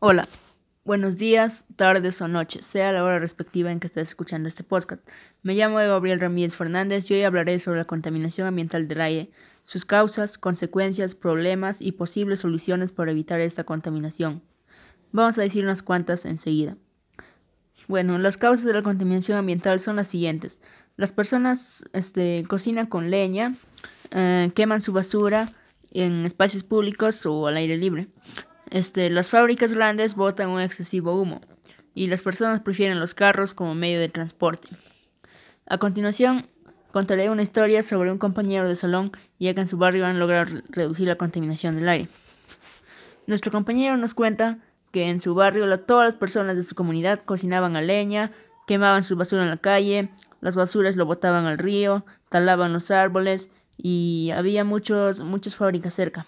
Hola, buenos días, tardes o noches, sea la hora respectiva en que estés escuchando este podcast. Me llamo Gabriel Ramírez Fernández y hoy hablaré sobre la contaminación ambiental del aire, sus causas, consecuencias, problemas y posibles soluciones para evitar esta contaminación. Vamos a decir unas cuantas enseguida. Bueno, las causas de la contaminación ambiental son las siguientes. Las personas este, cocinan con leña, eh, queman su basura en espacios públicos o al aire libre. Este, las fábricas grandes botan un excesivo humo y las personas prefieren los carros como medio de transporte. A continuación, contaré una historia sobre un compañero de salón ya que en su barrio han logrado reducir la contaminación del aire. Nuestro compañero nos cuenta que en su barrio todas las personas de su comunidad cocinaban a leña, quemaban su basura en la calle, las basuras lo botaban al río, talaban los árboles y había muchos, muchas fábricas cerca.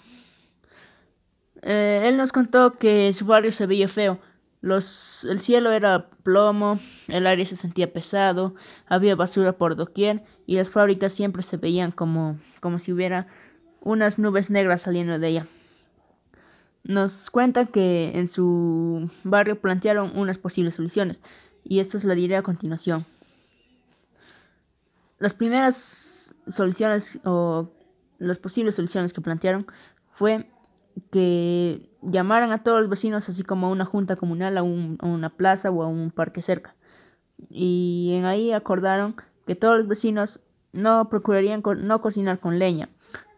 Eh, él nos contó que su barrio se veía feo. Los, el cielo era plomo, el aire se sentía pesado, había basura por doquier y las fábricas siempre se veían como, como si hubiera unas nubes negras saliendo de ella. Nos cuenta que en su barrio plantearon unas posibles soluciones y estas las diré a continuación. Las primeras soluciones o las posibles soluciones que plantearon fue que llamaran a todos los vecinos, así como a una junta comunal, a, una plaza o a un parque cerca. Y en ahí acordaron que todos los vecinos no procurarían no cocinar con leña,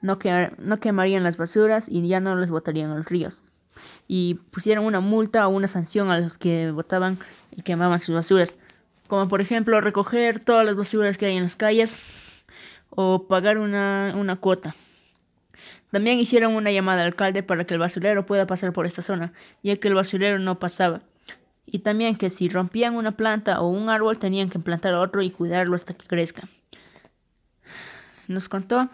no, no quemarían las basuras y ya no les botarían a los ríos. Y pusieron una multa o una sanción a los que botaban y quemaban sus basuras, como por ejemplo recoger todas las basuras que hay en las calles o pagar una, una cuota. También hicieron una llamada al alcalde para que el basurero pueda pasar por esta zona, ya que el basurero no pasaba. Y también que si rompían una planta o un árbol tenían que plantar otro y cuidarlo hasta que crezca. Nos contó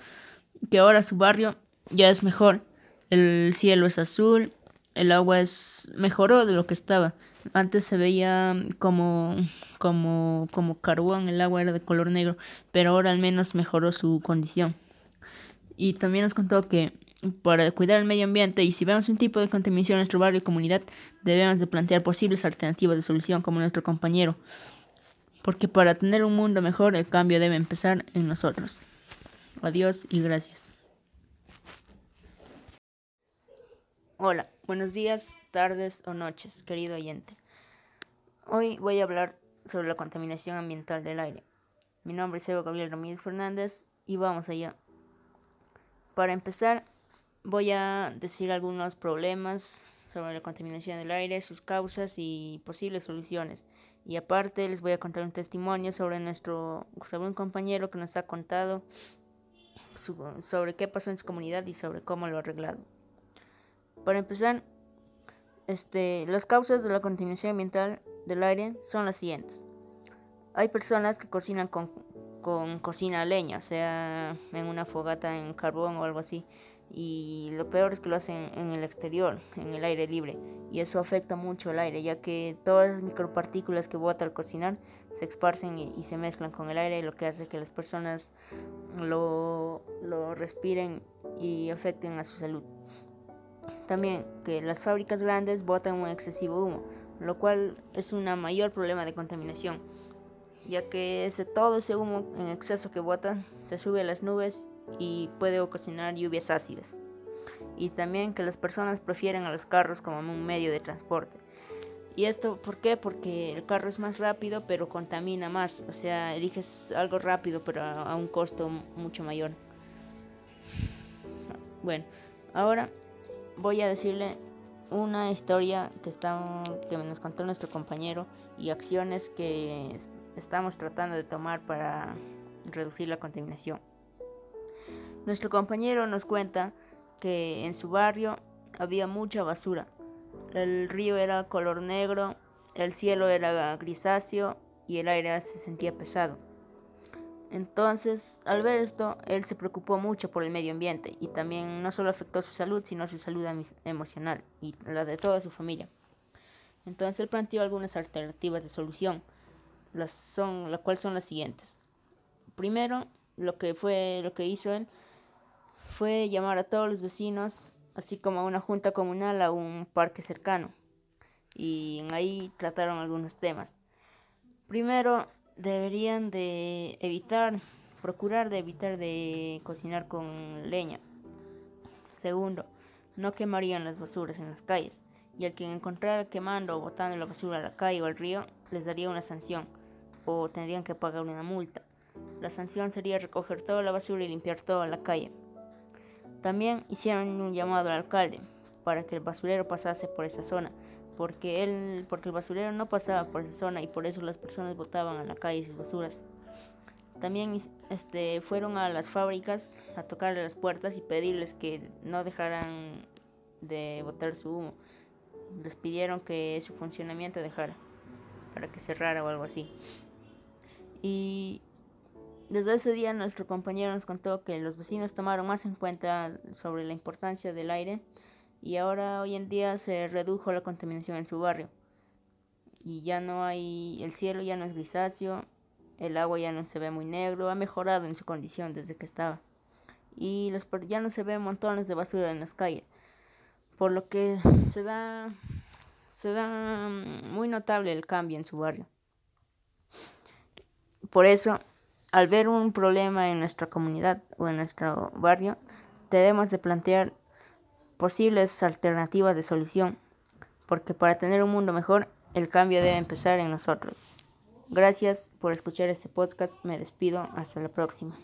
que ahora su barrio ya es mejor. El cielo es azul, el agua es mejoró de lo que estaba. Antes se veía como, como, como carbón, el agua era de color negro, pero ahora al menos mejoró su condición y también nos contó que para cuidar el medio ambiente y si vemos un tipo de contaminación en nuestro barrio o comunidad, debemos de plantear posibles alternativas de solución como nuestro compañero. Porque para tener un mundo mejor el cambio debe empezar en nosotros. Adiós y gracias. Hola, buenos días, tardes o noches, querido oyente. Hoy voy a hablar sobre la contaminación ambiental del aire. Mi nombre es Evo Gabriel Ramírez Fernández y vamos allá. Para empezar, voy a decir algunos problemas sobre la contaminación del aire, sus causas y posibles soluciones. Y aparte les voy a contar un testimonio sobre nuestro sobre un compañero que nos ha contado sobre qué pasó en su comunidad y sobre cómo lo ha arreglado. Para empezar, este, las causas de la contaminación ambiental del aire son las siguientes. Hay personas que cocinan con con cocina a leña, sea, en una fogata en carbón o algo así. Y lo peor es que lo hacen en el exterior, en el aire libre. Y eso afecta mucho el aire, ya que todas las micropartículas que bota al cocinar se esparcen y, se mezclan con el aire, lo que hace que las personas lo, lo respiren y afecten a su salud. También que las fábricas grandes botan un excesivo humo, lo cual es un mayor problema de contaminación ya que ese, todo ese humo en exceso que bota se sube a las nubes y puede ocasionar lluvias ácidas. Y también que las personas prefieren a los carros como un medio de transporte. ¿Y esto por qué? Porque el carro es más rápido pero contamina más. O sea, eliges algo rápido pero a, un costo mucho mayor. Bueno, ahora voy a decirle una historia que, está, que nos contó nuestro compañero y acciones que estamos tratando de tomar para reducir la contaminación. Nuestro compañero nos cuenta que en su barrio había mucha basura. El río era color negro, el cielo era grisáceo y el aire se sentía pesado. Entonces, al ver esto, él se preocupó mucho por el medio ambiente y también no solo afectó su salud, sino su salud emocional y la de toda su familia. Entonces, él planteó algunas alternativas de solución las son, la cual son las siguientes. Primero, lo que fue, lo que hizo él fue llamar a todos los vecinos, así como a una junta comunal a un parque cercano. y ahí trataron algunos temas. Primero, deberían de evitar, procurar de evitar de cocinar con leña. Segundo, no quemarían las basuras en las calles y al quien encontrara quemando o botando la basura a la calle o al río les daría una sanción o tendrían que pagar una multa. La sanción sería recoger toda la basura y limpiar toda la calle. También hicieron un llamado al alcalde para que el basurero pasase por esa zona, porque él, porque el basurero no pasaba por esa zona y por eso las personas botaban a la calle sus basuras. También este, fueron a las fábricas a tocarle las puertas y pedirles que no dejaran de botar su humo. Les pidieron que su funcionamiento dejara, para que cerrara o algo así. Y desde ese día nuestro compañero nos contó que los vecinos tomaron más en cuenta sobre la importancia del aire y ahora hoy en día se redujo la contaminación en su barrio. Y ya no hay, el cielo ya no es grisáceo, el agua ya no se ve muy negro, ha mejorado en su condición desde que estaba. Y los, ya no se ven montones de basura en las calles, por lo que se da, se da muy notable el cambio en su barrio. Por eso, al ver un problema en nuestra comunidad o en nuestro barrio, debemos de plantear posibles alternativas de solución, porque para tener un mundo mejor, el cambio debe empezar en nosotros. Gracias por escuchar este podcast, me despido, hasta la próxima.